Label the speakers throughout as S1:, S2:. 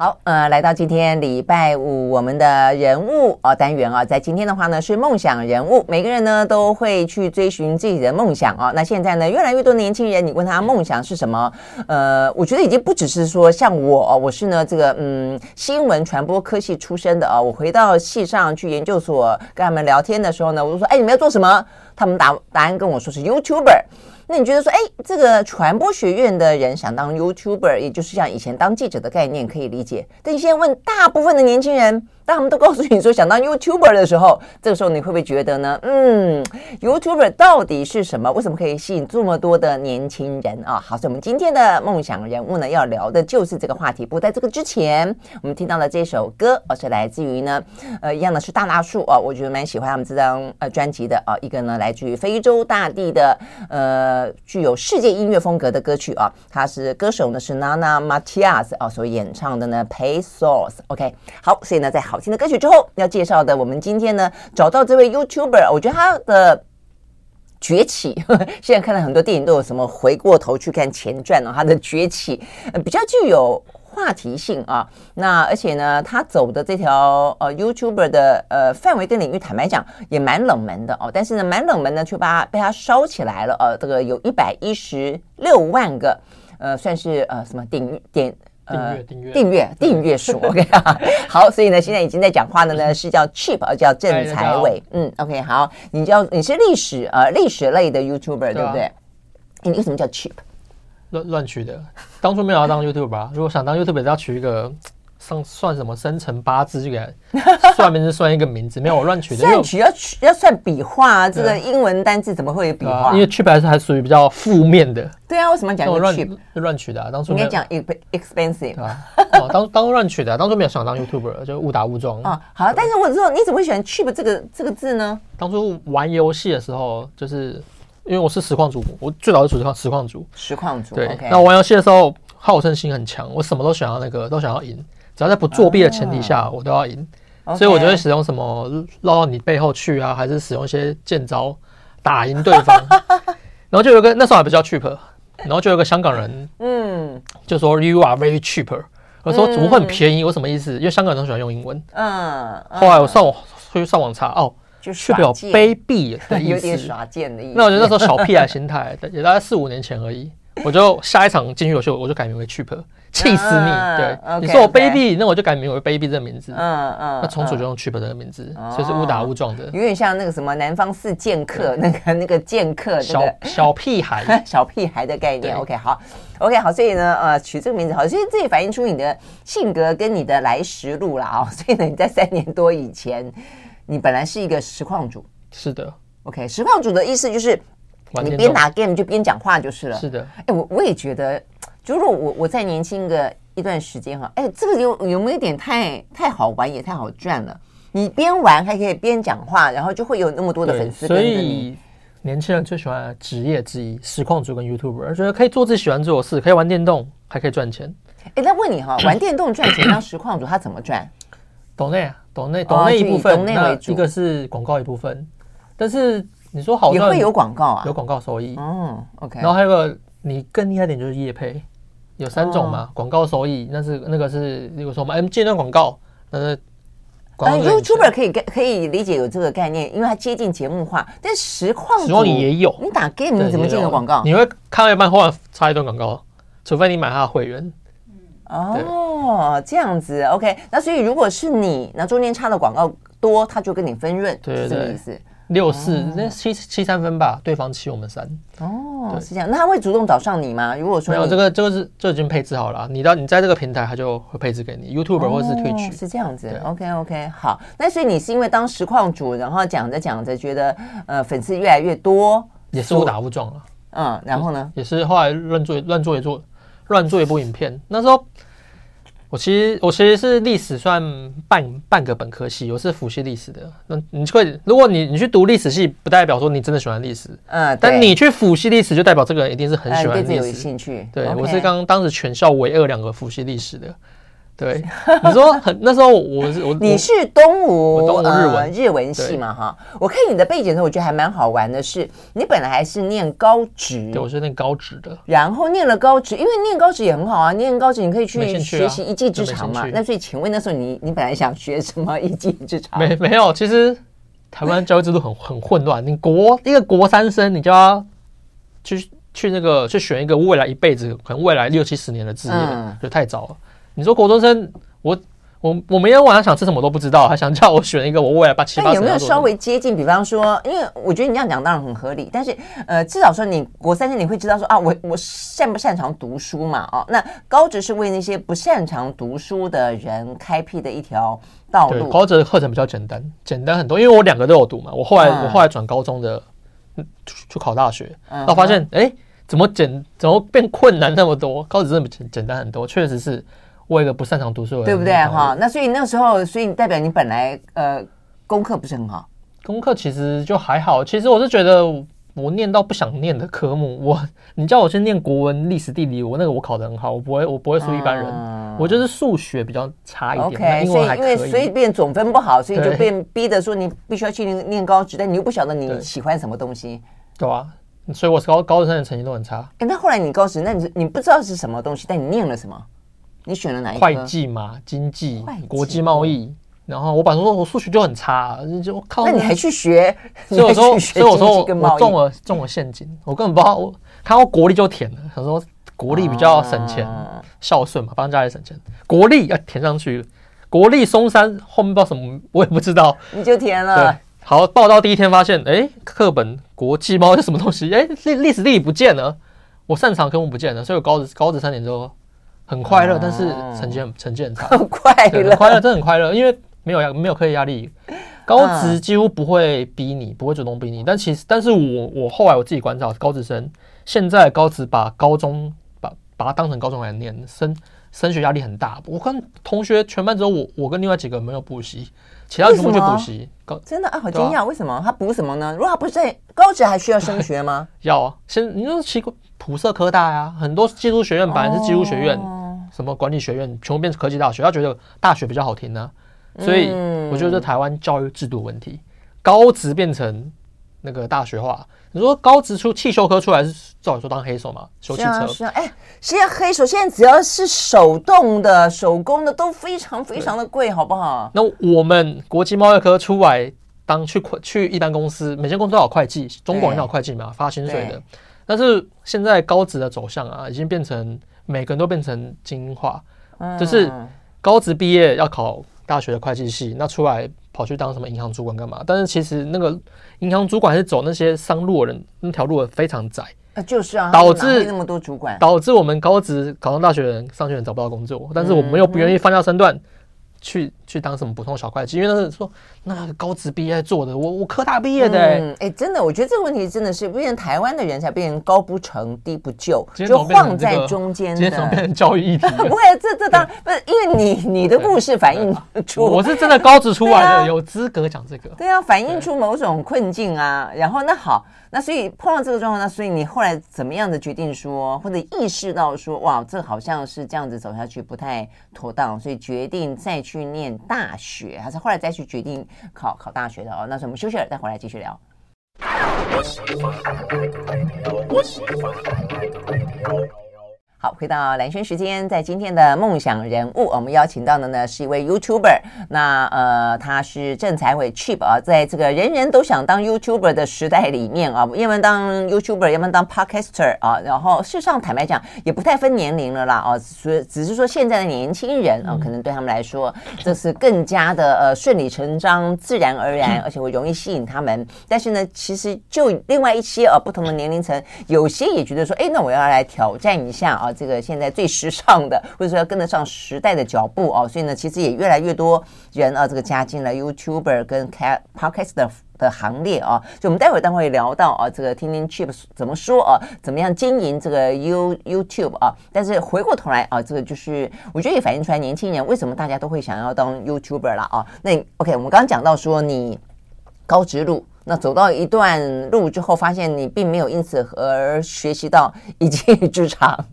S1: 好，呃，来到今天礼拜五，我们的人物哦单元啊，在今天的话呢是梦想人物，每个人呢都会去追寻自己的梦想啊。那现在呢，越来越多年轻人，你问他梦想是什么？呃，我觉得已经不只是说像我，我是呢这个嗯新闻传播科系出身的啊，我回到系上去研究所跟他们聊天的时候呢，我就说，哎，你们要做什么？他们答答案跟我说是 YouTuber。那你觉得说，哎，这个传播学院的人想当 YouTuber，也就是像以前当记者的概念，可以理解。但你现在问大部分的年轻人，当他们都告诉你说想当 YouTuber 的时候，这个时候你会不会觉得呢？嗯，YouTuber 到底是什么？为什么可以吸引这么多的年轻人啊？好，所以我们今天的梦想人物呢，要聊的就是这个话题。不过在这个之前，我们听到了这首歌，哦，是来自于呢，呃，一样的是大大树啊，我觉得蛮喜欢他们这张呃专辑的啊，一个呢来自于非洲大地的呃具有世界音乐风格的歌曲啊，他是歌手呢是 Nana Matias 啊所演唱的呢 Pay Source，OK，好，所以呢在好。好听的歌曲之后，要介绍的，我们今天呢找到这位 YouTuber，我觉得他的崛起，现在看了很多电影都有什么回过头去看前传哦，他的崛起比较具有话题性啊。那而且呢，他走的这条呃 YouTuber 的呃范围跟领域，坦白讲也蛮冷门的哦。但是呢，蛮冷门的却把被他烧起来了。呃，这个有一百一十六万个呃，算是呃什么顶点。
S2: 订阅订阅
S1: 订阅订阅数，OK 啊，好，所以呢，现在已经在讲话的呢是叫 Chip，叫郑才伟，嗯，OK，好，你叫你是历史呃历史类的 YouTuber 对不对？你为什么叫 Chip？
S2: 乱乱取的，当初没有要当 YouTuber 吧？如果想当 YouTuber，要取一个。上算什么生辰八字这个 算名字算一个名字，没有我乱取的。
S1: 算取要取要算笔画，啊这个英文单字怎么会有笔画？
S2: 因为 cheap 还是还属于比较负面的。
S1: 对啊，为什么讲乱 cheap？
S2: 乱取的啊，当初
S1: 应该讲 expensive
S2: 啊。当当初乱取的，当初没有想当 YouTuber，就误打误撞
S1: 啊。好，但是我说你怎么会喜欢 cheap 这个这个字呢？
S2: 当初玩游戏的时候，就是因为我是实况主，我最早是实况实况主，
S1: 实况主。
S2: 对，那我玩游戏的时候好胜心很强，我什么都想要那个，都想要赢。只要在不作弊的前提下，oh, 我都要赢所以我就会使用什么绕到你背后去啊，还是使用一些剑招打赢对方。然后就有个那时候还不叫 cheap，然后就有个香港人，嗯，就说 you are very cheap。我说怎么会很便宜？我什么意思？因为香港人都喜欢用英文。嗯。后来我上网去上网查，哦，就代表卑鄙的意思，有点耍贱的意思。那我觉得那时候小屁孩心态，也大概四五年前而已。我就下一场进去游戏，我就改名为 cheap。气死你！对，你说我卑鄙，那我就改名为卑鄙这个名字。嗯嗯，那从此就用 cheap 这个名字，所以是误打误撞的。
S1: 有点像那个什么南方四剑客，那个那个剑客，
S2: 小小屁孩，
S1: 小屁孩的概念。OK，好，OK，好，所以呢，呃，取这个名字好，所以这也反映出你的性格跟你的来时路了啊。所以呢，你在三年多以前，你本来是一个实况主。
S2: 是的
S1: ，OK，实况主的意思就是你边打 game 就边讲话就是了。
S2: 是的，
S1: 哎，我我也觉得。如果我我再年轻个一段时间哈，哎，这个有有没有点太太好玩也太好赚了？你边玩还可以边讲话，然后就会有那么多的粉丝。
S2: 所以年轻人最喜欢的职业之一，实况主跟 YouTuber，觉得可以做自己喜欢做的事，可以玩电动，还可以赚钱。
S1: 哎，那问你哈，玩电动赚钱当实况主他怎么赚？
S2: 抖内啊，抖内抖内一部分，那一个是广告一部分。但是你说好赚，
S1: 也会有广告啊，
S2: 有广告收益。
S1: 嗯，OK。
S2: 然后还有个你更厉害点就是业配。有三种嘛，广告收益，那是那个是，例如说我们 M 阶段广告。
S1: 呃，YouTuber 可以可以理解有这个概念，因为它接近节目化。但实况
S2: 实况你也有，
S1: 你打 game 你怎么进的广告？
S2: 你会看到一半忽然插一段广告，除非你买他的会员。
S1: 哦，这样子，OK。那所以如果是你，那中间插的广告多，他就跟你分
S2: 润，
S1: 是这个意思。
S2: 六四那七七三分吧，对方七我们三。
S1: 哦，是这样。那他会主动找上你吗？如果说
S2: 没有这个，这个是就已经配置好了。你到你在这个平台，他就会配置给你 YouTube 或者是 Twitch。
S1: 是这样子。OK OK，好。那所以你是因为当实况主，然后讲着讲着觉得呃粉丝越来越多，
S2: 也是误打误撞了。
S1: 嗯，然后呢？
S2: 也是后来乱做乱做一做乱做一部影片，那时候。我其实我其实是历史算半半个本科系，我是辅系历史的。那你会，如果你你去读历史系，不代表说你真的喜欢历史。嗯，但你去辅系历史，就代表这个人一定是很喜欢历史，
S1: 对有兴趣。
S2: 对，我是刚当时全校唯二两个辅系历史的。对，你说很那时候我是我
S1: 你是
S2: 东吴日文、呃、
S1: 日文系嘛哈？我看你的背景的时候，我觉得还蛮好玩的是，你本来还是念高职，
S2: 对，我是念高职的，
S1: 然后念了高职，因为念高职也很好啊，念高职你可以去学习一技之长嘛。那所以请问那时候你你本来想学什么一技之长？
S2: 没没有，其实台湾教育制度很 很混乱，你国一个国三生，你就要去去那个去选一个未来一辈子可能未来六七十年的职业，嗯、就太早了。你说国中生，我我我每天晚上想吃什么都不知道，还想叫我选一个我未来八七八十。
S1: 有没有稍微接近？比方说，因为我觉得你这样讲当然很合理，但是呃，至少说你国三生你会知道说啊，我我擅不擅长读书嘛？哦，那高职是为那些不擅长读书的人开辟的一条道路。
S2: 高职的课程比较简单，简单很多，因为我两个都有读嘛。我后来、嗯、我后来转高中的，去考大学，然后发现哎、嗯，怎么简怎么变困难那么多？高职真的简简单很多，确实是。我一个不擅长读书的人，
S1: 对不对哈？那所以那时候，所以代表你本来呃功课不是很好。
S2: 功课其实就还好。其实我是觉得我念到不想念的科目，我你叫我去念国文、历史、地理，我那个我考得很好，我不会我不会输一般人。嗯、我就是数学比较差一
S1: 点。所以因为所以变总分不好，所以就变逼得说你必须要去念念高职，但你又不晓得你喜欢什么东西。
S2: 对啊，所以我高高中的成绩都很差。
S1: 哎，那后来你高职，那你你不知道是什么东西，但你念了什么？你选了哪一个？
S2: 会计嘛，经济、国际贸易。然后我本来说我数学就很差，就靠。
S1: 那你还去学？
S2: 所以我说，所以我说我中了中了陷阱。我根本不知道，我看到国力就填了。想说国力比较省钱，孝顺嘛，帮家里省钱。国力要填上去，国力松山后面不知道什么，我也不知道。
S1: 你就填了。
S2: 好，报到第一天发现，哎，课本国际贸易是什么东西？哎，历历史地理不见了，我擅长科目不见了，所以我高职高职三年之后。很快乐，但是成绩很成绩很差。
S1: 很快乐，
S2: 快乐真的很快乐，因为没有压没有课业压力，高职几乎不会逼你，不会主动逼你。但其实，但是我我后来我自己观察，高职生现在高职把高中把把它当成高中来念，升升学压力很大。我跟同学全班只有我我跟另外几个没有补习，其他全部去补习。高
S1: 真的啊，好惊讶，为什么他补什么呢？如果他不是在高职还需要升学吗？
S2: 要啊，先你说奇怪，普社科大呀，很多技术学院本来是技术学院。什么管理学院全部变成科技大学，他觉得大学比较好听呢、啊，所以我觉得这台湾教育制度问题，高职变成那个大学化。你说高职出汽修科出来是照理说当黑手嘛，修汽车。
S1: 是啊，哎、啊，现在黑手现在只要是手动的、手工的都非常非常的贵，好不好？
S2: 那我们国际贸易科出来当去去一般公司，每间公司都有会计，中广也有会计嘛，发薪水的。但是现在高职的走向啊，已经变成。每个人都变成精英化，就是高职毕业要考大学的会计系，那出来跑去当什么银行主管干嘛？但是其实那个银行主管是走那些商路的人，那条路非常窄。
S1: 就是啊，
S2: 导致
S1: 那么多主管，
S2: 导致我们高职考上大学的人、上学院找不到工作，但是我们又不愿意放下身段。去去当什么普通小会计？因为那是说那个高职毕业做的，我我科大毕业的、欸。嗯，
S1: 哎、欸，真的，我觉得这个问题真的是变成台湾的人才变成高不成低不就，就晃在中间的。
S2: 今天变成教育议题？
S1: 不会，这这当然不是，因为你你的故事反映出
S2: 我是真的高职出来的，啊、有资格讲这个。
S1: 对啊，反映出某种困境啊。然后那好。那所以碰到这个状况，那所以你后来怎么样的决定说，或者意识到说，哇，这好像是这样子走下去不太妥当，所以决定再去念大学，还是后来再去决定考考大学的哦？那时候我们休息了，再回来继续聊。好，回到蓝轩时间，在今天的梦想人物，我们邀请到的呢是一位 YouTuber，那呃他是郑才伟 Chip 啊，在这个人人都想当 YouTuber 的时代里面啊，要么当 YouTuber，要么当 Podcaster 啊，然后事实上坦白讲也不太分年龄了啦啊，所以只是说现在的年轻人啊，可能对他们来说这是更加的呃顺理成章、自然而然，而且会容易吸引他们。但是呢，其实就另外一些啊不同的年龄层，有些也觉得说，哎，那我要来挑战一下啊。这个现在最时尚的，或者说要跟得上时代的脚步哦，所以呢，其实也越来越多人啊，这个加进了 YouTuber 跟 Podcast 的的行列啊。就我们待会儿待会聊到啊，这个听听 Chip 怎么说啊，怎么样经营这个 You YouTube 啊。但是回过头来啊，这个就是我觉得也反映出来年轻人为什么大家都会想要当 YouTuber 了啊。那 OK，我们刚刚讲到说你高职路。那走到一段路之后，发现你并没有因此而学习到一技之长，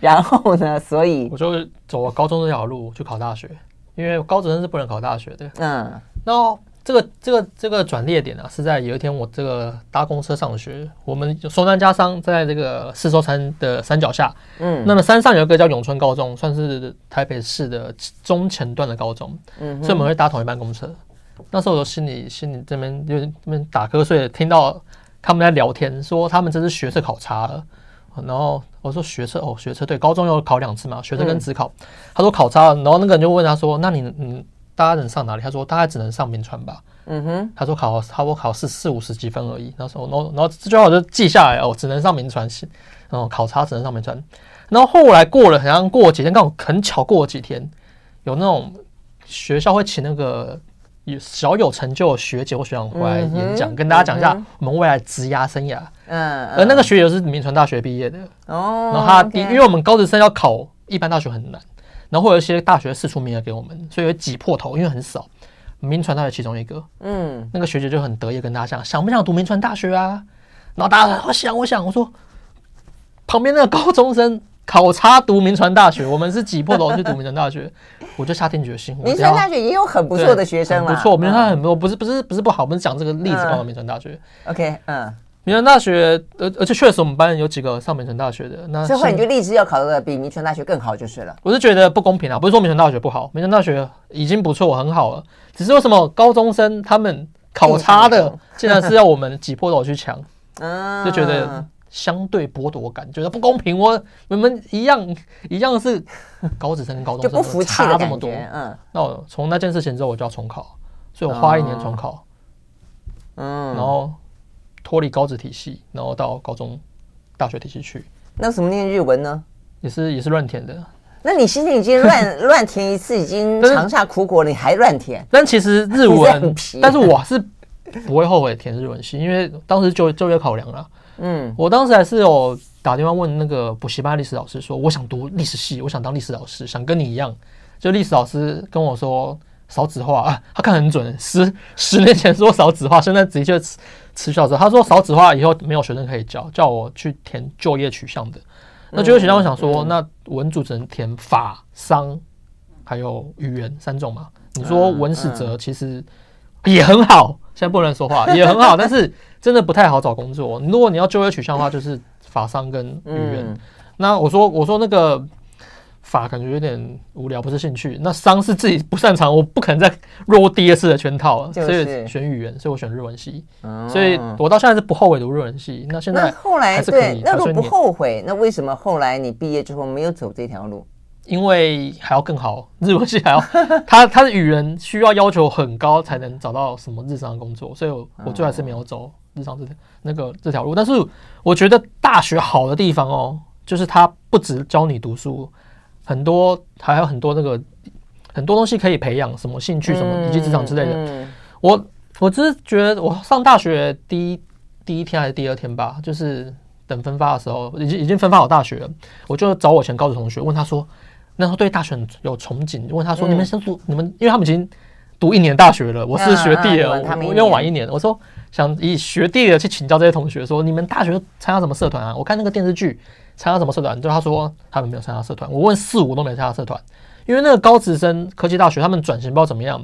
S1: 然后呢，所以
S2: 我就走了高中这条路去考大学，因为高职生是不能考大学的。
S1: 嗯，
S2: 那这个这个这个转捩点啊，是在有一天我这个搭公车上学，我们松山家商在这个四周山的山脚下。嗯，那么山上有一个叫永春高中，算是台北市的中前段的高中。嗯，所以我们会搭同一班公车。那时候我心里心里这边有点这边打瞌睡，听到他们在聊天，说他们这次学测考差了。然后我说学车哦，学车对，高中要考两次嘛，学车跟指考。嗯、他说考差了，然后那个人就问他说：“那你嗯大概能上哪里？”他说：“大概只能上民传吧。”嗯哼，他说考他说考四四五十几分而已。那时候，然后然后这句话我就记下来哦，只能上铭传，然后考差只能上民传。然后后来过了好像过几天，刚好很巧过了几天，有那种学校会请那个。有小有成就的学姐或学长回来演讲，嗯、跟大家讲一下我们未来职涯生涯。嗯，而那个学姐是铭传大学毕业的。哦，然后他因为我们高职生要考一般大学很难，然后会有一些大学试出名额给我们，所以挤破头，因为很少。铭传大学其中一个，嗯，那个学姐就很得意跟大家讲，想不想读铭传大学啊？然后大家我想，我想，我说旁边那个高中生。考差读铭传大学，我们是挤破头去读铭传大学，我就下定决心。
S1: 铭传大学也有很不错的学生啊，
S2: 不错，铭传很多，不是不是不是不好，不是讲这个例子刚好铭传大学。
S1: OK，嗯，
S2: 铭传大学，而而且确实我们班有几个上名传大学的，那
S1: 所以你就立志要考的比名传大学更好就是了。
S2: 我是觉得不公平啊，不是说名传大学不好，名传大学已经不错很好了，只是为什么高中生他们考差的，竟然是要我们挤破头去抢，就觉得。相对剥夺感，觉得不公平。我我们一样一样是 高职生跟高中生
S1: 不服气
S2: 差这么多。嗯，那我从那件事情之后，我就要重考，所以我花一年重考。嗯，然后脱离高职体系，然后到高中大学体系去。
S1: 那什么念日文呢？
S2: 也是也是乱填的。
S1: 那你其实已经乱 乱填一次，已经尝下苦果了，你还乱填？
S2: 但其实日文，但是我是不会后悔填日文系，因为当时就就业考量了。嗯，我当时还是有打电话问那个补习班历史老师说，我想读历史系，我想当历史老师，想跟你一样。就历史老师跟我说少子化啊，他看很准，十十年前说少子化，现在直接持持续他说少子化以后没有学生可以教，叫我去填就业取向的。那就业取向，我想说，那文组只能填法商还有语言三种嘛。你说文史哲其实也很好，现在不能说话也很好，但是。真的不太好找工作。如果你要就业取向的话，就是法商跟语言。那我说我说那个法感觉有点无聊，不是兴趣。那商是自己不擅长，我不可能再落第二次的圈套，就是、所以选语言，所以我选日文系。嗯、所以我到现在是不后悔读日文系。那现在
S1: 后来对，那如果不后悔，那为什么后来你毕业之后没有走这条路？
S2: 因为还要更好，日文系还要他他的语言需要要求很高才能找到什么日常的工作，所以我我最后还是没有走。日常这条那个这条路，但是我觉得大学好的地方哦，就是它不只教你读书，很多还有很多那个很多东西可以培养，什么兴趣什么以及职场之类的。嗯嗯、我我只是觉得我上大学第一第一天还是第二天吧，就是等分发的时候，已经已经分发好大学了，我就找我前高中同学问他说，那时候对大学有憧憬，问他说、嗯、你们先读你们，因为他们已经读一年大学了，我是学弟了，我因为晚一年，我说。想以学弟的去请教这些同学说，你们大学参加什么社团啊？我看那个电视剧参加什么社团，就他说他们没有参加社团。我问四五都没参加社团，因为那个高职生科技大学他们转型不知道怎么样，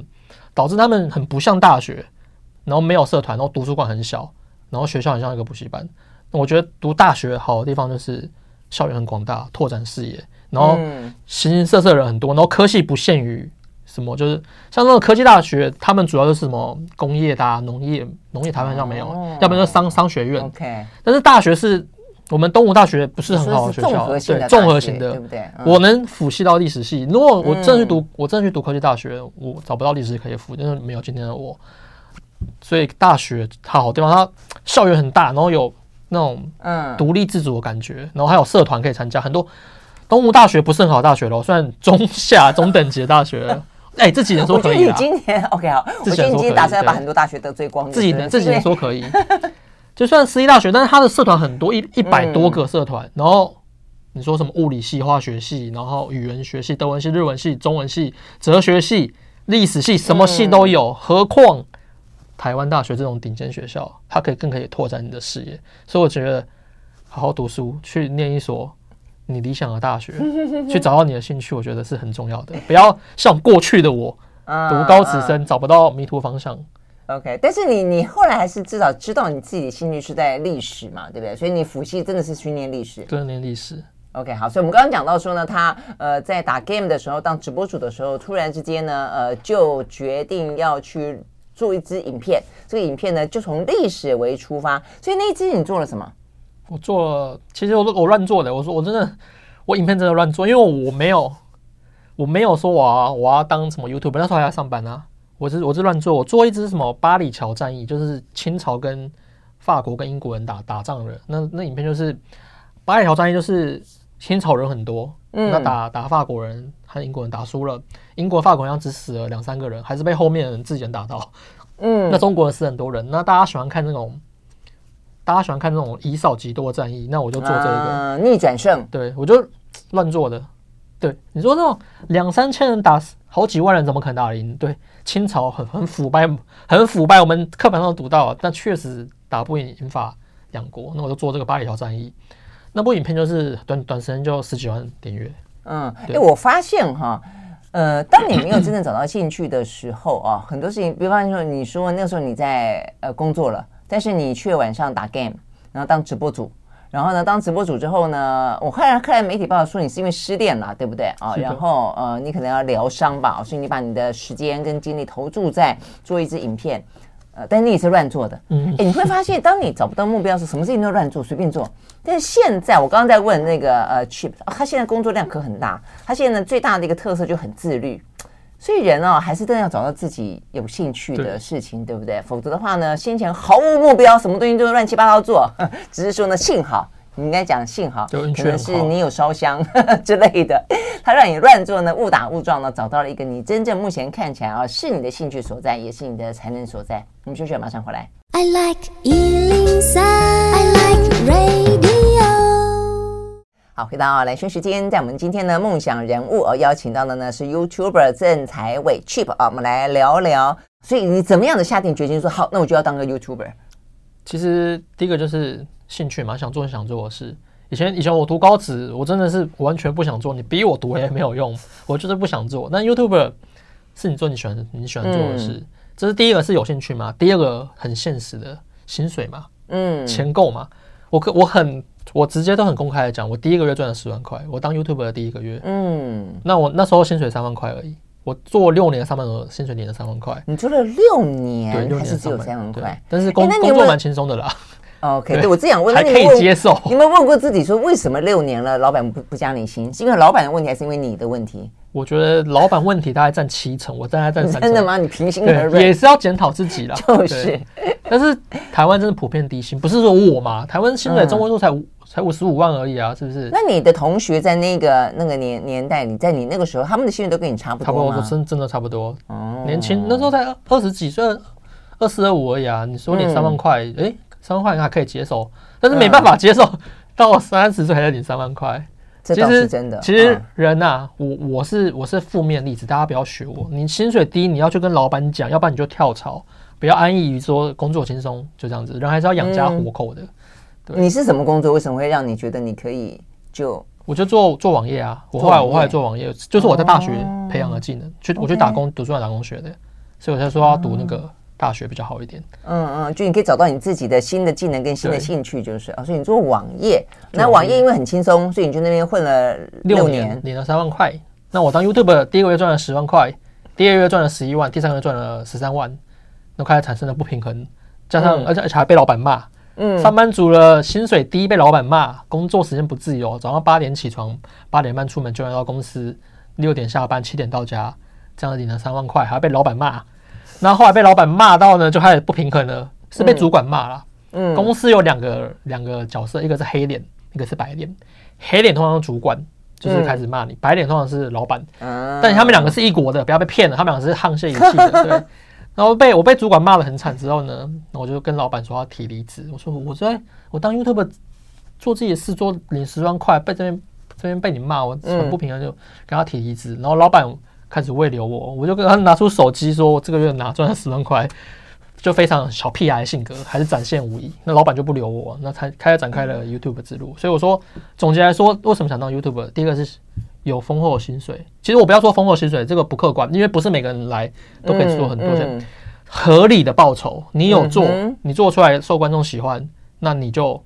S2: 导致他们很不像大学，然后没有社团，然后图书馆很小，然后学校很像一个补习班。我觉得读大学好的地方就是校园很广大，拓展视野，然后形形色色的人很多，然后科系不限于。什么就是像那种科技大学，他们主要就是什么工业的、啊、农业、农业台湾上没有，哦、要不然就商商学院。OK，但是大学是我们东吴大学不是很好的学校，对，综合型的，对不对？嗯、我能辅系到历史系，如果我真的去读，嗯、我真的去读科技大学，我找不到历史可以辅，因为没有今天的我。所以大学它好地方，它校园很大，然后有那种嗯独立自主的感觉，然后还有社团可以参加。很多东吴大学不是很好大学咯，算中下中等级的大学。哎，这几年说可以
S1: 今年 OK 好，我觉得你今天打算要把很多大学得罪光。
S2: 自己年这几年说可以，就算私立大学，但是他的社团很多，一一百多个社团。然后你说什么物理系、化学系，然后语言学系、德文系、日文系、中文系、哲学系、历史系，什么系都有。何况台湾大学这种顶尖学校，它可以更可以拓展你的视野。所以我觉得好好读书，去念一所你理想的大学，去找到你的兴趣，我觉得是很重要的。不要像过去的我，读高职生找不到迷途方向。
S1: OK，但是你你后来还是至少知道你自己的兴趣是在历史嘛，对不对？所以你辅系真的是训练历史，
S2: 真的念历史。
S1: OK，好，所以我们刚刚讲到说呢，他呃在打 game 的时候当直播主的时候，突然之间呢，呃就决定要去做一支影片。这个影片呢就从历史为出发，所以那一支你做了什么？
S2: 我做了，其实我我乱做的。我说我真的，我影片真的乱做，因为我没有我没有说我要我要当什么 YouTuber，那时候还要上班啊。我是我是乱做，我做一支什么巴里桥战役，就是清朝跟法国跟英国人打打仗的。那那影片就是巴里桥战役，就是清朝人很多，嗯，那打打法国人和英国人打输了，英国法国好像只死了两三个人，还是被后面的人自己人打到，嗯，那中国人死很多人。那大家喜欢看那种，大家喜欢看那种以少击多的战役，那我就做这个、
S1: 呃、逆转胜，
S2: 对我就乱做的。对，你说那种两三千人打好几万人，怎么可能打赢？对。清朝很很腐败，很腐败。我们课本上都读到，但确实打不赢英法两国。那我就做这个巴里桥战役，那部影片就是短短时间就十几万点阅。
S1: 嗯，哎、欸，我发现哈，呃，当你没有真正找到兴趣的时候啊，很多事情，比方说你说那个时候你在呃工作了，但是你却晚上打 game，然后当直播主。然后呢，当直播主之后呢，我看看媒体报道说你是因为失恋了，对不对啊？然后呃，你可能要疗伤吧，所以你把你的时间跟精力投注在做一支影片，呃，但你也是乱做的。嗯，哎，你会发现，当你找不到目标时，什么事情都乱做，随便做。但是现在，我刚刚在问那个呃 Chip，他现在工作量可很大，他现在最大的一个特色就很自律。所以人哦，还是真的要找到自己有兴趣的事情，对，对不对？否则的话呢，先前毫无目标，什么东西都乱七八糟做，只是说呢，幸好你应该讲幸好，可能是你有烧香 之类的，他让你乱做呢，误打误撞呢，找到了一个你真正目前看起来啊，是你的兴趣所在，也是你的才能所在。我们休息，马上回来。I like 103, I like radio 好，回到蓝轩时间，在我们今天的梦想人物哦，邀请到的呢是 YouTuber 郑才伟 Chip 啊，我们来聊聊。所以你怎么样的下定决心说好，那我就要当个 YouTuber？
S2: 其实第一个就是兴趣嘛，想做想做的事。以前以前我读高职，我真的是完全不想做，你逼我读也没有用，我就是不想做。那 YouTuber 是你做你喜欢你喜欢做的事，嗯、这是第一个是有兴趣嘛，第二个很现实的薪水嘛，嗯，钱够嘛，我可我很。我直接都很公开的讲，我第一个月赚了十万块，我当 YouTuber 的第一个月，嗯，那我那时候薪水三万块而已，我做六年上班的薪水领了三万块。
S1: 你做了六年，
S2: 对，六年
S1: 还是只有三万块，
S2: 但是工、欸、工作蛮轻松的啦。
S1: OK，对，对我这样问，
S2: 还可以接受。
S1: 你有没有问过自己说，为什么六年了，老板不不加你薪？是因为老板的问题，还是因为你的问题？
S2: 我觉得老板问题大概占七成，我大概占三成。
S1: 真的吗？你平心而论，
S2: 也是要检讨自己啦。
S1: 就是，
S2: 但是台湾真的普遍低薪，不是说我嘛？台湾薪水中位数才五。嗯才五十五万而已啊，是不是？
S1: 那你的同学在那个那个年年代，你在你那个时候，他们的薪水都跟你差不多吗？差不多，真真的差不多。哦，年轻那时候才二十几岁，二四二五而已啊。你说你三万块，哎、嗯，三万块还可以接受，但是没办法接受到三十岁还要领三万块。这倒是真的。
S2: 其实人呐、啊，我我是我是负面例子，大家不要学我。你薪水低，你要去跟老板讲，要不然你就跳槽，不要安逸于说工作轻松，就这样子。人还是要养家糊口的。
S1: 你是什么工作？为什么会让你觉得你可以就？
S2: 我就做做网页啊。我后来我后来做网页，就是我在大学培养的技能。去我去打工，读书要打工学的，所以我才说要读那个大学比较好一点。
S1: 嗯嗯，就你可以找到你自己的新的技能跟新的兴趣，就是啊。所以你做网页，那网页因为很轻松，所以你去那边混了六年，领了三万块。那我当 YouTube 第一个月赚了十万块，第二个月赚了十一万，第三个月赚了十三万，那开始产生了不平衡，加上而且而且还被老板骂。嗯，上班族的薪水低，被老板骂，工作时间不自由，早上八点起床，八点半出门，就要到公司，六点下班，七点到家，这样领了三万块，还要被老板骂。那后后来被老板骂到呢，就开始不平衡了，是被主管骂了。嗯，公司有两个两个角色，一个是黑脸，一个是白脸。黑脸通常是主管，就是开始骂你；白脸通常是老板。嗯，但他们两个是一国的，不要被骗了，他们两个是沆瀣一气的。对。然后被我被主管骂的很惨之后呢，我就跟老板说要提离职。我说我在我当 YouTuber 做自己的事，做领十万块，被这边这边被你骂，我很不平衡，就跟他提离职。然后老板开始慰留我，我就跟他拿出手机说，我这个月拿赚了十万块，
S2: 就非常小屁孩的性格，还是展现无疑。那老板就不留我，那才开始展开了 YouTube 之路。所以我说，总结来说，为什么想当 YouTuber？第一个是有丰厚的薪水。其实我不要说丰厚薪水，这个不客观，因为不是每个人来都可以做很多钱。合理的报酬，你有做，你做出来受观众喜欢，那你就。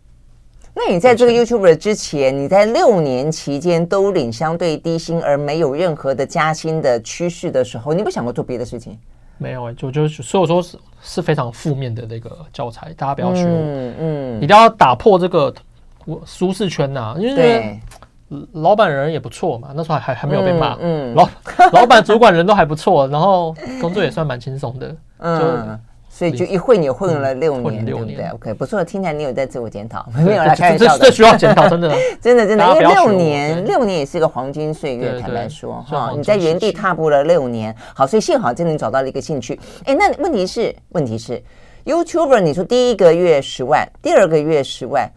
S1: 那你在这个 YouTuber 之前，你在六年期间都领相对低薪而没有任何的加薪的趋势的时候，你不想过做别的事情？
S2: 没有哎、欸，就就所以说是是非常负面的那个教材，大家不要学我，嗯，嗯，一定要打破这个舒适圈呐、啊，因为对。老板人也不错嘛，那时候还还没有被骂，嗯，嗯。老 老板主管人都还不错，然后工作也算蛮轻松的，嗯。
S1: 所以就一混也混了六年，对不对？OK，不错，听起来你有在自我检讨，没有来开玩笑的。
S2: 这需要检讨，真的，
S1: 真的，真的，因为六年，六年也是一个黄金岁月。坦白说，哈，你在原地踏步了六年，好，所以幸好真的找到了一个兴趣。哎，那问题是，问题是，YouTuber，你说第一个月十万，第二个月十万，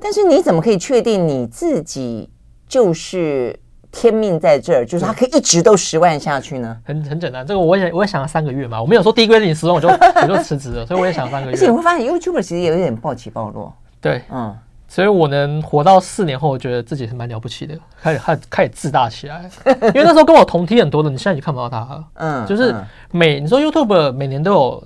S1: 但是你怎么可以确定你自己就是？天命在这儿，就是他可以一直都十万下去呢。
S2: 很很简单，这个我也我也想了三个月嘛。我没有说第一个月领十万我就 我就辞职了，所以我也想了三个月。
S1: 而 且你会发现，YouTuber 其实也有点暴起暴落。
S2: 对，嗯，所以我能活到四年后，我觉得自己是蛮了不起的，开始开始开始自大起来。因为那时候跟我同梯很多的，你现在已经看不到他了。嗯，就是每你说 YouTuber 每年都有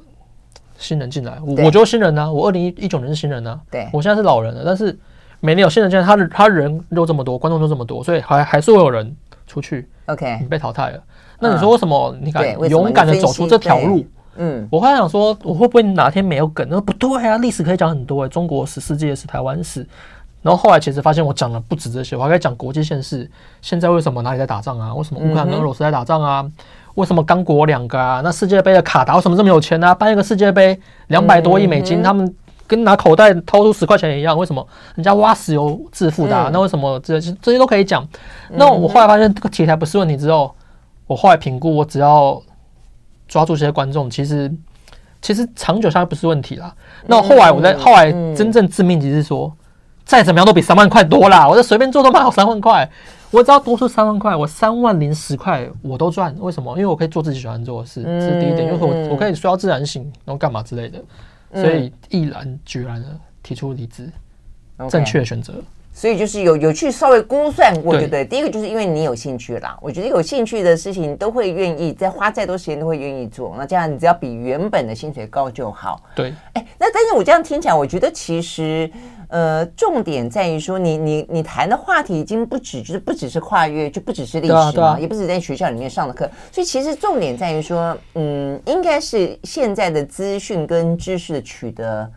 S2: 新人进来，我我就是新人呢、啊，我二零一九年是新人呢、啊。对，我现在是老人了，但是。每年有新人进来，他的他人又这么多，观众就这么多，所以还还是会有人出去。OK，你被淘汰了。那你说为什么你敢勇敢的走出这条路？嗯，我后来想说，我会不会哪天没有梗？那不对啊，历史可以讲很多诶，中国史、世界史、台湾史。然后后来其实发现，我讲的不止这些，我还可以讲国际现实。现在为什么哪里在打仗啊？为什么乌克兰跟俄罗斯在打仗啊？为什么刚果两个啊？那世界杯的卡达为什么这么有钱啊？办一个世界杯两百多亿美金，他们。跟拿口袋掏出十块钱一样，为什么人家挖石油致富的、啊？嗯、那为什么这些这些都可以讲？那我后来发现这个题材不是问题之后，我后来评估，我只要抓住这些观众，其实其实长久下来不是问题啦。那后来我在后来真正致命击是说，再怎么样都比三万块多啦。我就随便做都卖好三万块，我只要多出三万块，我三万零十块我都赚。为什么？因为我可以做自己喜欢做的事，这是第一点。因为我我可以睡到自然醒，然后干嘛之类的。所以毅然决然的提出离职，正确的选择。
S1: 所以就是有有去稍微估算过，对不对？第一个就是因为你有兴趣啦，我觉得有兴趣的事情都会愿意，再花再多时间都会愿意做。那这样你只要比原本的薪水高就好。
S2: 对。
S1: 哎，那但是我这样听起来，我觉得其实呃，重点在于说你，你你你谈的话题已经不止，就是不只是跨越，就不只是历史嘛，也不止在学校里面上的课。所以其实重点在于说，嗯，应该是现在的资讯跟知识的取得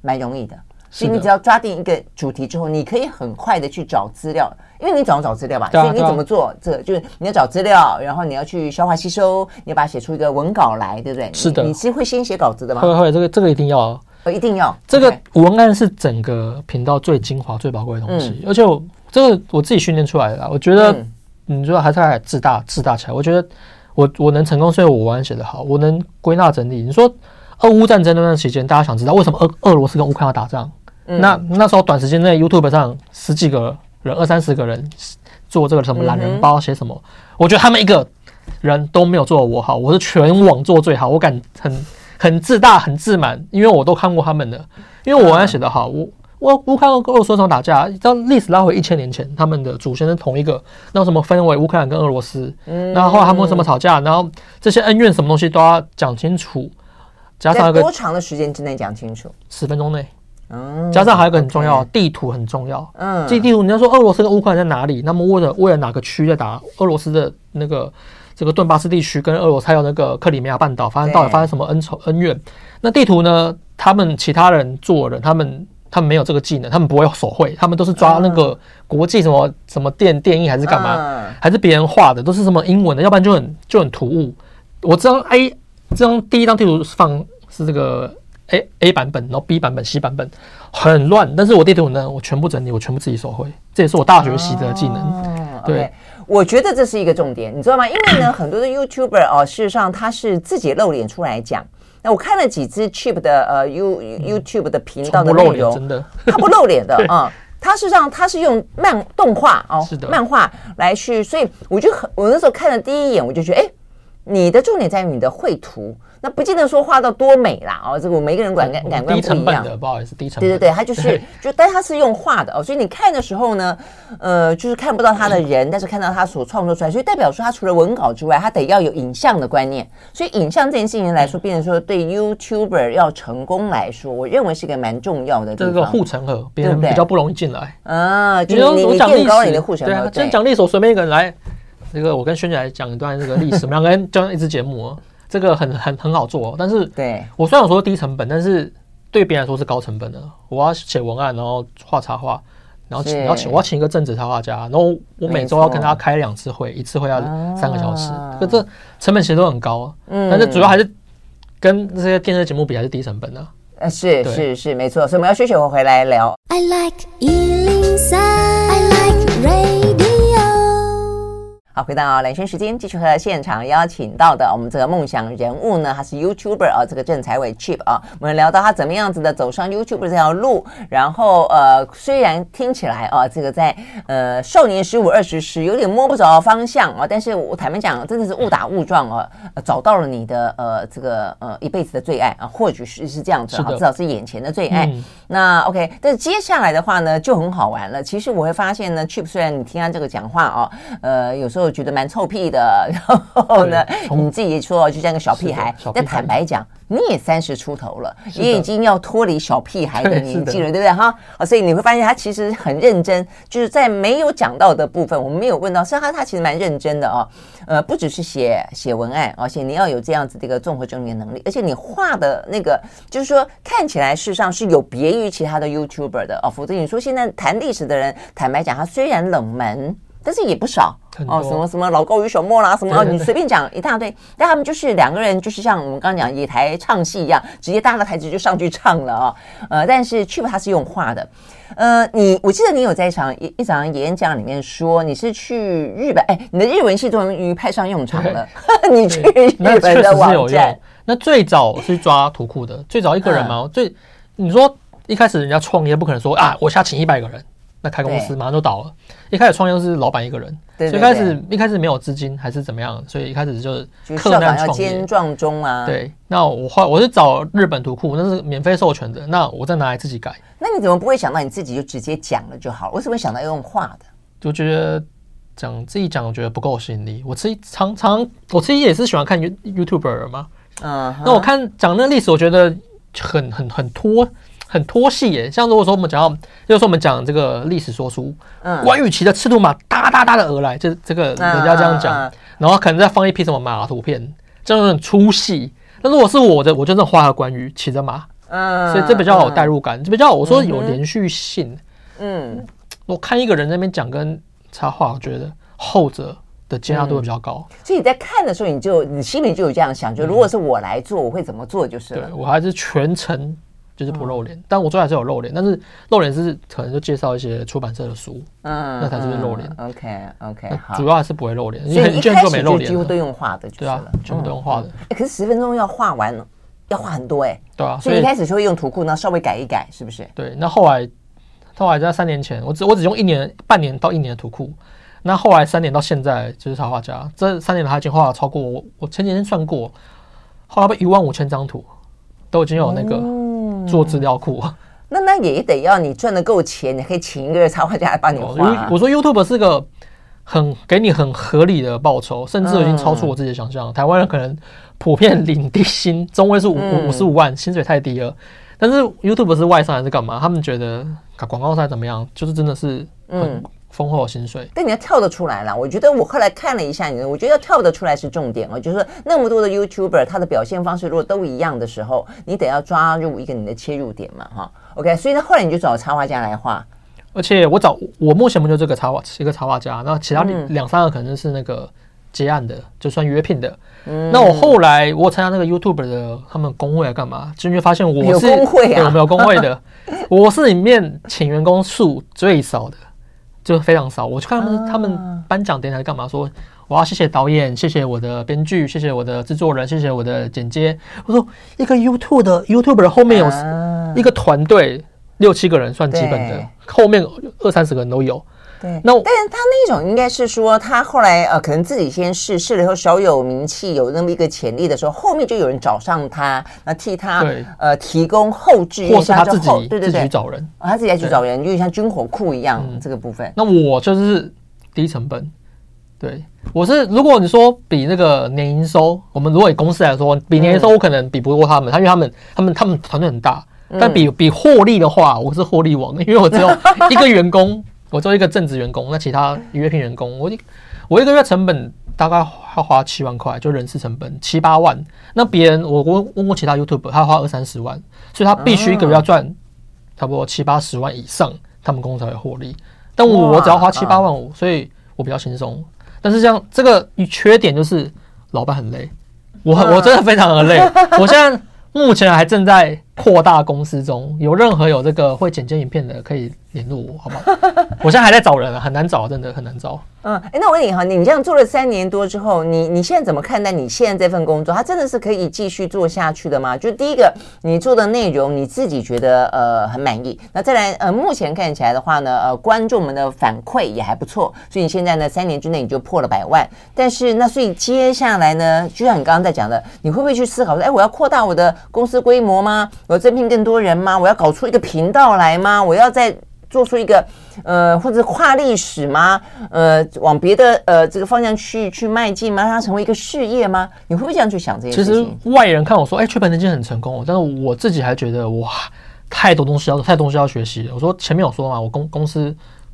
S1: 蛮容易的。所以你只要抓定一个主题之后，你可以很快的去找资料，因为你总要找资料吧。所以你怎么做？这就是你要找资料，然后你要去消化吸收，你要把它写出一个文稿来，对不对？
S2: 是的。
S1: 你是会先写稿子的吗？
S2: 会会，这个这个一定要，
S1: 一定要。
S2: 这个文案是整个频道最精华、最宝贵的东西，而且我这个我自己训练出来的。我觉得，你说还是还自大自大起来。我觉得我我能成功，是因为我文案写得好，我能归纳整理。你说俄乌战争那段时间，大家想知道为什么俄俄罗斯跟乌克兰要打仗？那那时候短时间内，YouTube 上十几个人、二三十个人做这个什么懒人包，写什么？我觉得他们一个人都没有做我好，我是全网做最好，我敢很很自大、很自满，因为我都看过他们的，因为我还写的好。我我乌克兰跟俄罗斯打架？到历史拉回一千年前，他们的祖先是同一个，那什么分为乌克兰跟俄罗斯，然后后来他们为什么吵架？然后这些恩怨什么东西都要讲清楚，加上一个
S1: 多长的时间之内讲清楚？
S2: 十分钟内。加上还有一个很重要，地图很重要。嗯，这地图你要说俄罗斯跟乌克兰在哪里？那么为了为了哪个区在打？俄罗斯的那个这个顿巴斯地区跟俄罗斯还有那个克里米亚半岛，发生到底发生什么恩仇恩怨？那地图呢？他们其他人做人，他们他们没有这个技能，他们不会手绘，他们都是抓那个国际什么什么电电影还是干嘛？还是别人画的，都是什么英文的，要不然就很就很突兀。我这张 A 这张第一张地图是放是这个。A A 版本，然后 B 版本、C 版本很乱，但是我地图呢，我全部整理，我全部自己手绘，这也是我大学习的技能。哦、对、okay，
S1: 我觉得这是一个重点，你知道吗？因为呢，很多的 YouTuber 哦，事实上他是自己露脸出来讲。那我看了几支 cheap 的呃 You YouTube 的频道的内容，真的，他不露脸的 啊、嗯，他事实上他是用漫动画哦，是的，漫画来去，所以我就很，我那时候看了第一眼，我就觉得，哎。你的重点在于你的绘图。那不见得说画到多美啦哦，这个我每个人感感感官不一样。低
S2: 成本的，不好意思，低成本。
S1: 对对对，它就是 就，但它是用画的哦，所以你看的时候呢，呃，就是看不到他的人，但是看到他所创作出来，所以代表说他除了文稿之外，他得要有影像的观念。所以影像这件事情来说，变成说对 YouTuber 要成功来说，我认为是一个蛮重要的。
S2: 这个护城河，别人比较不容易进来
S1: 啊。就是你你垫高了你的护城河。
S2: 对啊，讲历史，我随便一个人来，这个我跟轩姐来讲一段这个历史，我们两个人讲一支节目。这个很很很好做，但是对。我虽然说低成本，但是对别人来说是高成本的。我要写文案，然后画插画，然后请要请我要请一个正职插画家，然后我每周要跟他开两次会，一次会要三个小时，可这成本其实都很高。嗯，但是主要还是跟这些电视节目比，还是低成本的。
S1: 呃，是是是，没错，所以我们要休息会回来聊。I like 好，回到兰萱时间，继续和现场邀请到的我们这个梦想人物呢，他是 YouTuber 啊，这个郑才伟 Chip 啊，我们聊到他怎么样子的走上 YouTuber 这条路，然后呃，虽然听起来啊，这个在呃少年十五二十时有点摸不着方向啊，但是我坦白讲，真的是误打误撞啊，找到了你的呃这个呃一辈子的最爱啊，或许是是这样子啊，至少是眼前的最爱。嗯、那 OK，但是接下来的话呢，就很好玩了。其实我会发现呢，Chip 虽然你听他这个讲话啊，呃，有时候。我觉得蛮臭屁的，然后呢，你自己说就像个小屁孩。但坦白讲，你也三十出头了，也已经要脱离小屁孩的年纪了，对不对哈？所以你会发现他其实很认真，就是在没有讲到的部分，我们没有问到，实际上他其实蛮认真的哦。呃，不只是写写文案，而且你要有这样子的一个综合整理的能力，而且你画的那个，就是说看起来事实上是有别于其他的 YouTuber 的哦。否则你说现在谈历史的人，坦白讲，他虽然冷门。但是也不少哦，什么什么老高与小莫啦，什么你随便讲一大堆。但他们就是两个人，就是像我们刚刚讲野台唱戏一样，直接搭个台子就上去唱了啊。呃，但是 Chip 他是用画的。呃，你我记得你有在一场一一场演讲里面说你是去日本，哎，你的日文系终于派上用场了。你去日本的网站，
S2: 那最早是抓图库的，最早一个人嘛。最你说一开始人家创业不可能说啊，我下请一百个人。那开公司马上就倒了。一开始创业是老板一个人，所以一开始一开始没有资金还是怎么样，所以一开始就是克难
S1: 创业。中啊。
S2: 对，那我画我是找日本图库，那是免费授权的，那我再拿来自己改。
S1: 那你怎么不会想到你自己就直接讲了就好？为什么会想到要用画的？
S2: 就觉得讲自己讲，我觉得不够吸引力。我自己常常我自己也是喜欢看 YouTuber 嘛，嗯，那我看讲那个历史，我觉得很很很拖。很拖戏耶，像如果说我们讲到，就是说我们讲这个历史说书，嗯，关羽骑着赤兔马哒哒哒的而来，这这个人家这样讲，然后可能再放一批什么马图片，这种很粗细。那如果是我的，我就真的画个关羽骑着马，嗯，所以这比较有代入感，这比较我说有连续性。嗯，我看一个人在那边讲跟插画，我觉得后者的接纳度会比较高。
S1: 所以你在看的时候，你就你心里就有这样想，就如果是我来做，我会怎么做就是了。
S2: 对，我还是全程。就是不露脸，嗯、但我最后还是有露脸，但是露脸是可能就介绍一些出版社的书，嗯，那才是露脸。
S1: OK OK，
S2: 主要还是不会露脸，
S1: 因为一开始就几乎都用画的，对啊，
S2: 全部都用画的。
S1: 哎，可是十分钟要画完，要画很多哎，
S2: 对啊，
S1: 所以一开始就会用图库，那稍微改一改，是不是？
S2: 对，那后来后来在三年前，我只我只用一年半年到一年的图库，那后来三年到现在就是插画家，这三年他已经画了超过我我前几天算过，画了一万五千张图，都已经有那个。做资料库，
S1: 那那也得要你赚得够钱，你可以请一个插画家来帮你画啊。
S2: 我说 YouTube 是个很给你很合理的报酬，甚至已经超出我自己的想象。嗯、台湾人可能普遍领低薪，中位数五五十五万，薪水太低了。但是 YouTube 是外商还是干嘛？他们觉得搞广告商怎么样？就是真的是嗯。丰厚薪水，
S1: 但你要跳得出来了。我觉得我后来看了一下你，我觉得要跳得出来是重点哦。就是，那么多的 YouTuber，他的表现方式如果都一样的时候，你得要抓入一个你的切入点嘛，哈。OK，所以呢，后来你就找插画家来画。
S2: 而且我找我目前不就这个插画一个插画家，那其他两三个可能是那个接案的，就算约聘的。嗯。那我后来我参加那个 YouTuber 的他们工会来干嘛？就会发现我是
S1: 有工会啊，
S2: 有没有工会的？我是里面请员工数最少的。就非常少，我去看他们，他们颁奖典礼干嘛？说我要谢谢导演，谢谢我的编剧，谢谢我的制作人，谢谢我的剪接。我说一个 YouTube 的 YouTuber 后面有一个团队六七个人算基本的，后面二三十个人都有。
S1: 对，
S2: 那
S1: 但是他那种应该是说，他后来呃，可能自己先试试了以后，小有名气，有那么一个潜力的时候，后面就有人找上他，那替他
S2: 对。
S1: 呃提供后置，
S2: 或是他自己
S1: 对对对。
S2: 自己去找人，
S1: 哦，他自己来去找人，有点像军火库一样、嗯、这个部分。
S2: 那我就是低成本，对，我是如果你说比那个年营收，我们如果以公司来说，比年营收我可能比不过他们，他、嗯、因为他们他们他们团队很大。但比比获利的话，我是获利王，因为我只有 一个员工，我只有一个正职员工，那其他约聘员工，我一我一个月成本大概要花七万块，就人事成本七八万。那别人我我问过其他 YouTube，他花二三十万，所以他必须一个月要赚差不多七八十万以上，他们公司才会获利。但我只要花七八万五，所以我比较轻松。但是这样这个缺点就是老板很累，我我真的非常的累，我现在。目前还正在扩大公司中，有任何有这个会剪接影片的可以联络我，好不好？我现在还在找人啊，很难找，真的很难找。
S1: 嗯，哎，那我问你哈，你这样做了三年多之后，你你现在怎么看待你现在这份工作？它真的是可以继续做下去的吗？就第一个，你做的内容你自己觉得呃很满意，那再来呃，目前看起来的话呢，呃，观众们的反馈也还不错，所以你现在呢三年之内你就破了百万。但是那所以接下来呢，就像你刚刚在讲的，你会不会去思考说，哎，我要扩大我的公司规模吗？我要增聘更多人吗？我要搞出一个频道来吗？我要再做出一个呃，或者跨历史吗？呃，往别的呃这个方向去去迈进吗？让它成为一个事业吗？你会不会这样去想这些事情？
S2: 其实外人看我说，哎，缺本年轻很成功，但是我自己还觉得哇，太多东西要太多东西要学习。我说前面有说嘛，我公公司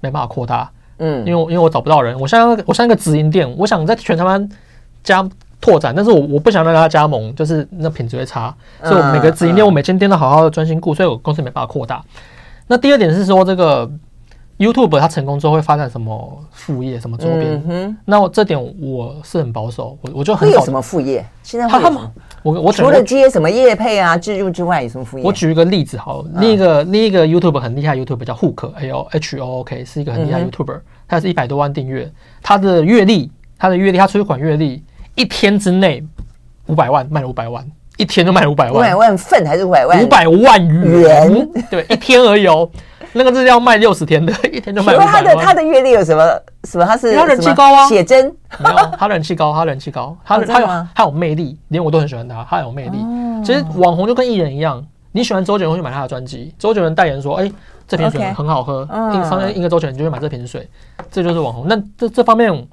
S2: 没办法扩大，嗯，因为因为我找不到人。我像我像一个直营店，我想在全台湾加拓展，但是我我不想让他加盟，就是那品质会差。所以我每个直营店，我每间店都好好的专心顾，所以我公司没办法扩大。那第二点是说，这个 YouTube 它成功之后会发展什么副业、什么周边？嗯，那我这点我是很保守，我我就很
S1: 有什么副业？现在会有什么？
S2: 我我
S1: 除了接什么业配啊、置入之外，有什么副业？
S2: 我举一个例子，好，另一个另一个 YouTube 很厉害，YouTube 叫 Hook，L H O O K，是一个很厉害 YouTuber，他是一百多万订阅，他的月历，他的月历，他出一款月历，一天之内五百万卖了五百万。一天就卖五百万，五
S1: 百万份还是五百万？
S2: 五百万元，对，一天而已哦。那个是要卖六十天的，一天就卖五百万。
S1: 他的他的阅历有什么什么？他是
S2: 他人气高啊，
S1: 写真
S2: 没有，他人气高，他人气高，他他有他有魅力，连我都很喜欢他，他有魅力。其实网红就跟艺人一样，你喜欢周杰伦会去买他的专辑，周杰伦代言说，哎，这瓶水很好喝，印上面印个周杰伦，你就会买这瓶水，这就是网红。那这这方面。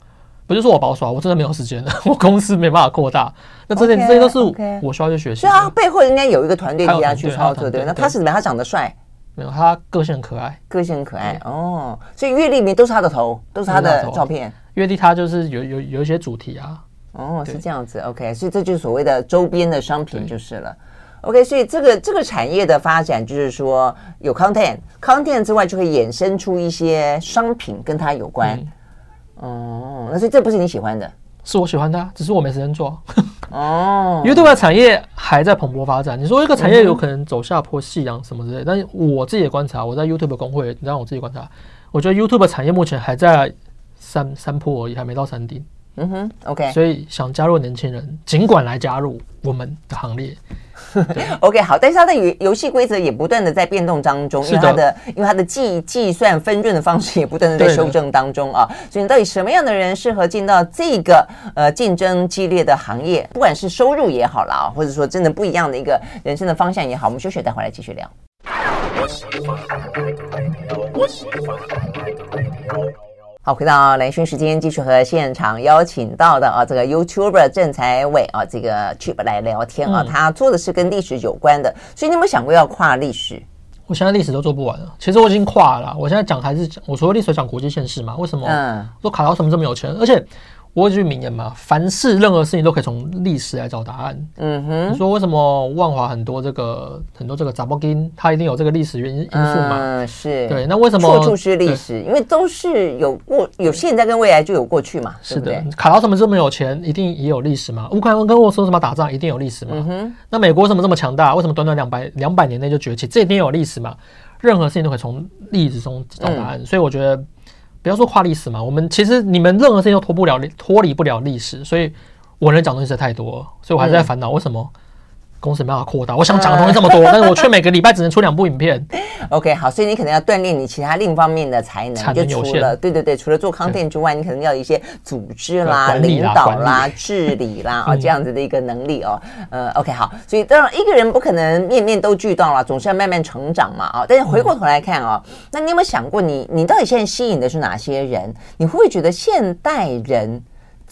S2: 不是说我保守啊，我真的没有时间了，我公司没办法扩大。那这些这些都是我需要去学习。所以他
S1: 背后应该有一个团队替他去操作，对。那他是怎么样？他长得帅？
S2: 没有，他个性很可爱，
S1: 个性很可爱哦。所以月历里面都是他的头，都是他的照片。
S2: 月历他就是有有有一些主题啊。
S1: 哦，是这样子。OK，所以这就是所谓的周边的商品就是了。OK，所以这个这个产业的发展就是说有 content，content 之外就会衍生出一些商品跟它有关。哦，那所以这不是你喜欢的，
S2: 是我喜欢的，啊，只是我没时间做。哦，因为这个产业还在蓬勃发展。你说一个产业有可能走下坡、夕阳什么之类，嗯、但是我自己的观察，我在 YouTube 工会，你让我自己观察，我觉得 YouTube 产业目前还在山山坡而已，还没到山顶。嗯哼，OK，所以想加入年轻人，尽管来加入我们的行列。
S1: OK，好，但是它的游游戏规则也不断的在变动当中，因为它的因为它的计计算分润的方式也不断的在修正当中啊，所以你到底什么样的人适合进到这个呃竞争激烈的行业，不管是收入也好啦，或者说真的不一样的一个人生的方向也好，我们休息待会来继续聊。好，回到蓝讯时间，继续和现场邀请到的啊，这个 YouTuber 郑才伟啊，这个 Chip 来聊天啊。他做的是跟历史有关的，所以你有没有想过要跨历史？
S2: 我现在历史都做不完了。其实我已经跨了，我现在讲还是讲，我除了历史讲国际现实嘛？为什么？嗯，说卡劳什么这么有钱？而且。我有句名言嘛，凡事任何事情都可以从历史来找答案。嗯哼，你说为什么万华很多这个很多这个杂包金，它一定有这个历史原因因素嘛？嗯，
S1: 是。
S2: 对，那为什么
S1: 处处是历史？因为都是有过有现在跟未来就有过去嘛。
S2: 是的，卡劳什么这么有钱，一定也有历史嘛。乌克兰跟我说什么打仗，一定有历史嘛。嗯哼，那美国什么这么强大？为什么短短两百两百年内就崛起？这一定有历史嘛？任何事情都可以从历史中找答案。所以我觉得。不要说跨历史嘛，我们其实你们任何事情都脱不了脱离不了历史，所以我能讲的东西实在太多，所以我还是在烦恼为什么公司没办法扩大。我想讲的东西这么多，但是我却每个礼拜只能出两部影片。
S1: OK，好，所以你可能要锻炼你其他另一方面的才能，
S2: 能
S1: 就除了对对对，除了做 content 之外，你可能要一些组织啦、领导啦、治理啦啊、哦、这样子的一个能力哦。呃，OK，好，所以当然一个人不可能面面都俱到了，总是要慢慢成长嘛啊、哦。但是回过头来看啊、哦，那你有没有想过你，你你到底现在吸引的是哪些人？你会不会觉得现代人？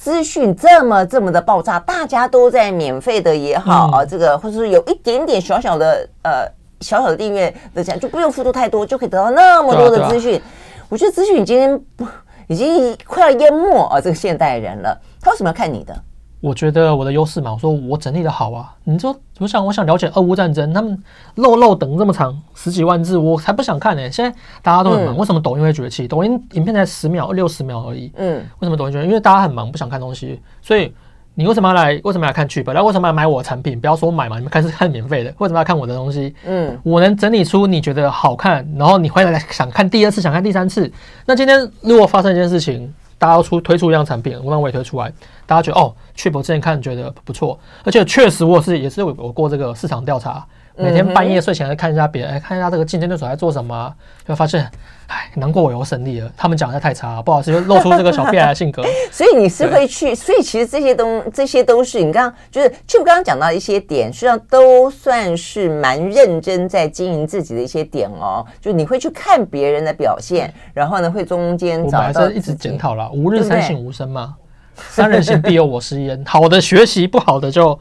S1: 资讯这么这么的爆炸，大家都在免费的也好啊，这个或者是有一点点小小的呃小小的订阅的这样，就不用付出太多，就可以得到那么多的资讯。我觉得资讯已经不已经快要淹没啊这个现代人了。他为什么要看你的？
S2: 我觉得我的优势嘛，我说我整理的好啊。你说，我想我想了解俄乌战争，他们漏漏等这么长十几万字，我才不想看呢、欸。现在大家都很忙，嗯、为什么抖音会崛起？抖音影片才十秒、六十秒而已。嗯，为什么抖音崛起？因为大家很忙，不想看东西。所以你为什么要来？为什么要来看剧本？来为什么要买我的产品？不要说买嘛，你们开始看免费的。为什么要看我的东西？嗯，我能整理出你觉得好看，然后你回来想看第二次，想看第三次。那今天如果发生一件事情，大家要出推出一样产品，我让我也推出来，大家觉得哦，确保之前看觉得不错，而且确实我是也是有过这个市场调查，每天半夜睡前来看一下别人，哎，看一下这个竞争对手在做什么，就发现，哎，难过我有胜利了，他们讲的太差，不好意思，就露出这个小屁孩的性格。
S1: 所以你是会去，所以其实这些东这些都是你刚刚就是就刚刚讲到一些点，实际上都算是蛮认真在经营自己的一些点哦。就你会去看别人的表现，然后呢会中间找到
S2: 一直检讨了，吾日三省吾身嘛，三人行必有我师焉。好的学习，不好的就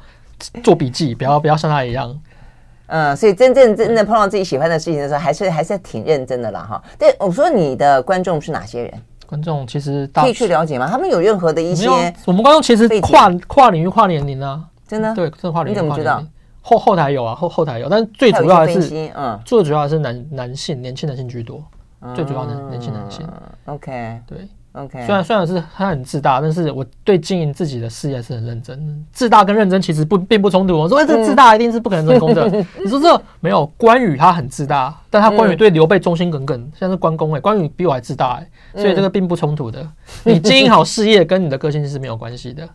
S2: 做笔记，不要不要像他一样。
S1: 嗯，所以真正真的碰到自己喜欢的事情的时候，还是还是挺认真的啦哈。对，我说你的观众是哪些人？
S2: 观众其实
S1: 可以去了解吗？他们有任何的一些？
S2: 我们观众其实跨跨领域、跨年龄啊，
S1: 真的
S2: 对，这跨领域。
S1: 你怎么知道？
S2: 后后台有啊，后后台有，但是最主要还是嗯，最主要还是男男性、年轻男性居多，最主要的年轻男性。
S1: OK，
S2: 对。
S1: OK，
S2: 虽然虽然是他很自大，但是我对经营自己的事业是很认真的。自大跟认真其实不并不冲突。我说，哎，这自大一定是不可能成功的。你说这没有关羽，他很自大，但他关羽对刘备忠心耿耿。现在是关公哎，关羽比我还自大哎，所以这个并不冲突的。你经营好事业跟你的个性是没有关系的。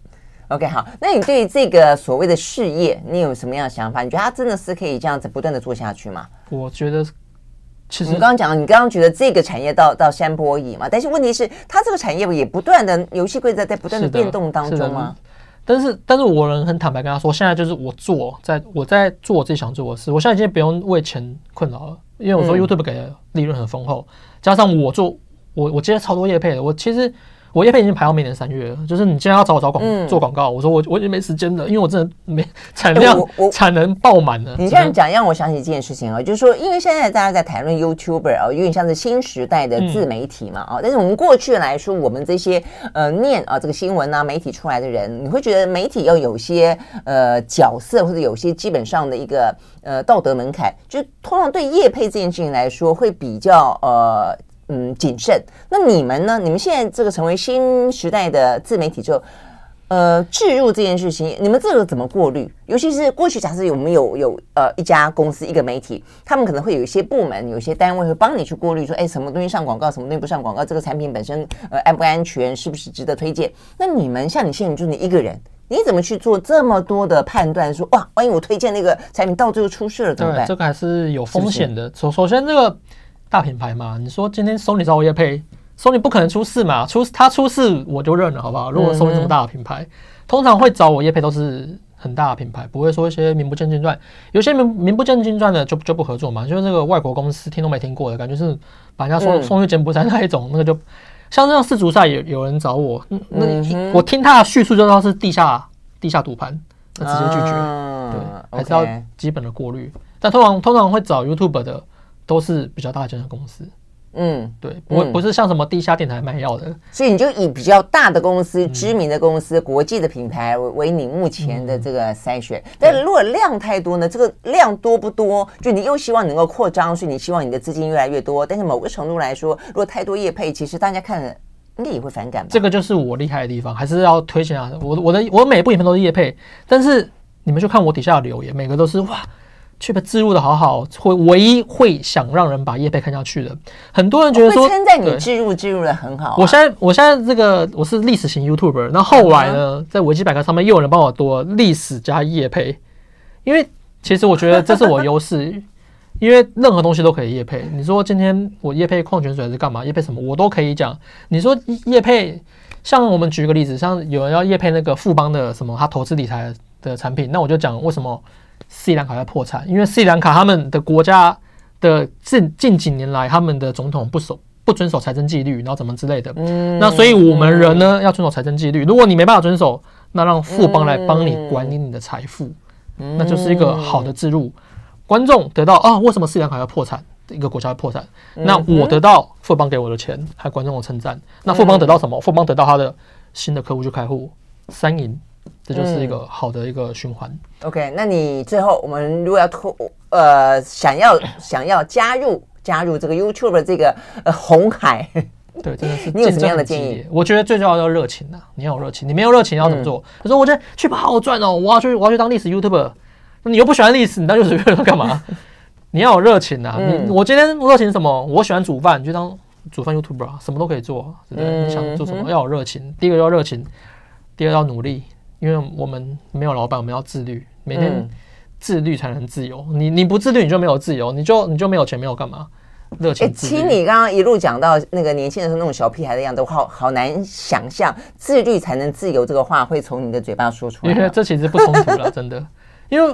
S1: OK，好，那你对这个所谓的事业，你有什么样的想法？你觉得他真的是可以这样子不断的做下去吗？
S2: 我觉得。其
S1: 实我刚刚讲，你刚刚觉得这个产业到到山坡椅嘛，但是问题是，它这个产业也不断的游戏规则在不断的变动当中吗？
S2: 但是，但是我能很坦白跟他说，现在就是我做，在我在做我自己想做的事，我现在已经不用为钱困扰了，因为我说 YouTube 给的利润很丰厚，加上我做我我接超多业配的，我其实。我叶配已经排到明年三月了，就是你今天要找我找广、嗯、做广告，我说我我已经没时间了，因为我真的没 产量，产能爆满了。
S1: 你这样讲让我想起一件事情啊，就是说，因为现在大家在谈论 YouTuber 啊，有点像是新时代的自媒体嘛啊，但是我们过去来说，我们这些呃念啊这个新闻啊媒体出来的人，你会觉得媒体要有些呃角色或者有些基本上的一个呃道德门槛，就通常对业配这件事情来说会比较呃。嗯，谨慎。那你们呢？你们现在这个成为新时代的自媒体之后，呃，置入这件事情，你们这个怎么过滤？尤其是过去，假设有没有有呃一家公司一个媒体，他们可能会有一些部门、有一些单位会帮你去过滤，说，哎，什么东西上广告，什么东西不上广告，这个产品本身呃安不安全，是不是值得推荐？那你们像你现在就你一个人，你怎么去做这么多的判断？说哇，万一我推荐那个产品到最后出事了怎么办？
S2: 这个还是有风险的。首首先这个。大品牌嘛，你说今天 Sony 找我业配，Sony 不可能出事嘛，出他出事我就认了，好不好？如果 Sony 这么大的品牌，通常会找我业配都是很大的品牌，不会说一些名不见经传，有些名名不见经传的就就不合作嘛。就是那个外国公司听都没听过的感觉，是把人家送送去柬埔寨那一种，那个就像这样世足赛有有人找我，那我听他的叙述就知道是地下地下赌盘，那直接拒绝，对，还是要基本的过滤。但通常通常会找 YouTube 的。都是比较大间的公司，嗯，对，不不是像什么地下电台卖药的，
S1: 所以你就以比较大的公司、知名的公司、国际的品牌为为你目前的这个筛选。但如果量太多呢？这个量多不多？就你又希望能够扩张，所以你希望你的资金越来越多。但是某个程度来说，如果太多业配，其实大家看了应该也会反感吧？
S2: 这个就是我厉害的地方，还是要推荐啊！我我的我每部影片都是业配，但是你们就看我底下的留言，每个都是哇。去把置入的好好，会唯一会想让人把叶配看下去的，很多人觉得说
S1: 称赞你置入置入的很好，啊。
S2: 我现在我现在这个我是历史型 YouTuber，那后来呢，在维基百科上面又有人帮我多历史加业配，因为其实我觉得这是我优势，因为任何东西都可以业配。你说今天我业配矿泉水还是干嘛？业配什么我都可以讲。你说业配，像我们举个例子，像有人要业配那个富邦的什么，他投资理财的产品，那我就讲为什么斯里兰卡要破产，因为斯里兰卡他们的国家的近近几年来，他们的总统不守。不遵守财政纪律，然后怎么之类的，嗯，那所以我们人呢要遵守财政纪律。如果你没办法遵守，那让富邦来帮你管理你的财富，那就是一个好的制度。观众得到啊，为什么斯里兰卡要破产？一个国家要破产，那我得到富邦给我的钱，还观众的称赞。那富邦得到什么？富邦得到他的新的客户去开户，三赢，这就是一个好的一个循环。
S1: OK，那你最后我们如果要投呃想要 想要加入。加入这个 YouTube 的这个呃红海，
S2: 对，真的是
S1: 你有什么样的建议？
S2: 我觉得最重要要热情呐，你要有热情，你没有热情要怎么做？他、嗯、说：“我觉得去跑好赚哦，我要去我要去当历史 YouTuber。”你又不喜欢历史，你当历史 YouTuber 干嘛？你要有热情呐！嗯、你我今天热情什么？我喜欢煮饭，你就当煮饭 YouTuber，什么都可以做，对不对？嗯、你想做什么？要有热情。第一个要热情，第二个要努力，因为我们没有老板，我们要自律，每天自律才能自由。你你不自律，你就没有自由，你就你就没有钱，没有干嘛？热情。
S1: 其实你刚刚一路讲到那个年轻人是那种小屁孩的样子，好好难想象自律才能自由这个话会从你的嘴巴说出来。
S2: 因为这其实不冲突了，真的。因为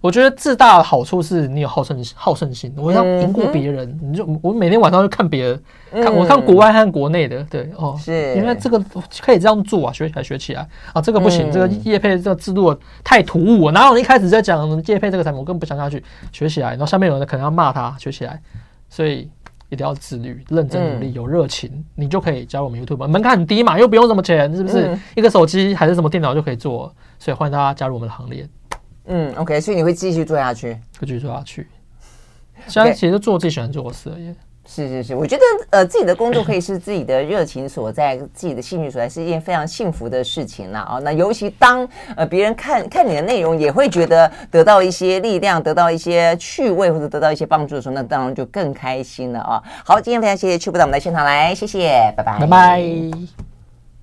S2: 我觉得自大的好处是你有好胜好胜心，我要赢过别人。你就我每天晚上就看别人，看我看国外和国内的，对哦，是因为这个可以这样做啊，学起来学起来啊，这个不行，这个业配这个制度太突兀。哪有一开始在讲业配这个产品，我根本不想下去学起来，然后下面有人可能要骂他学起来。所以一定要自律、认真努力、有热情，嗯、你就可以加入我们 YouTube。门槛很低嘛，又不用什么钱，是不是？嗯、一个手机还是什么电脑就可以做，所以欢迎大家加入我们的行列。
S1: 嗯，OK，所以你会继续做下去，
S2: 会继续做下去。现在其实做自己喜欢做的事而已。
S1: 是是是，我觉得呃自己的工作可以是自己的热情所在，自己的兴趣所在，是一件非常幸福的事情了啊、哦。那尤其当呃别人看看你的内容，也会觉得得到一些力量，得到一些趣味，或者得到一些帮助的时候，那当然就更开心了啊、哦。好，今天非常谢谢 Chip 到我们的现场来，谢谢，拜拜，
S2: 拜拜。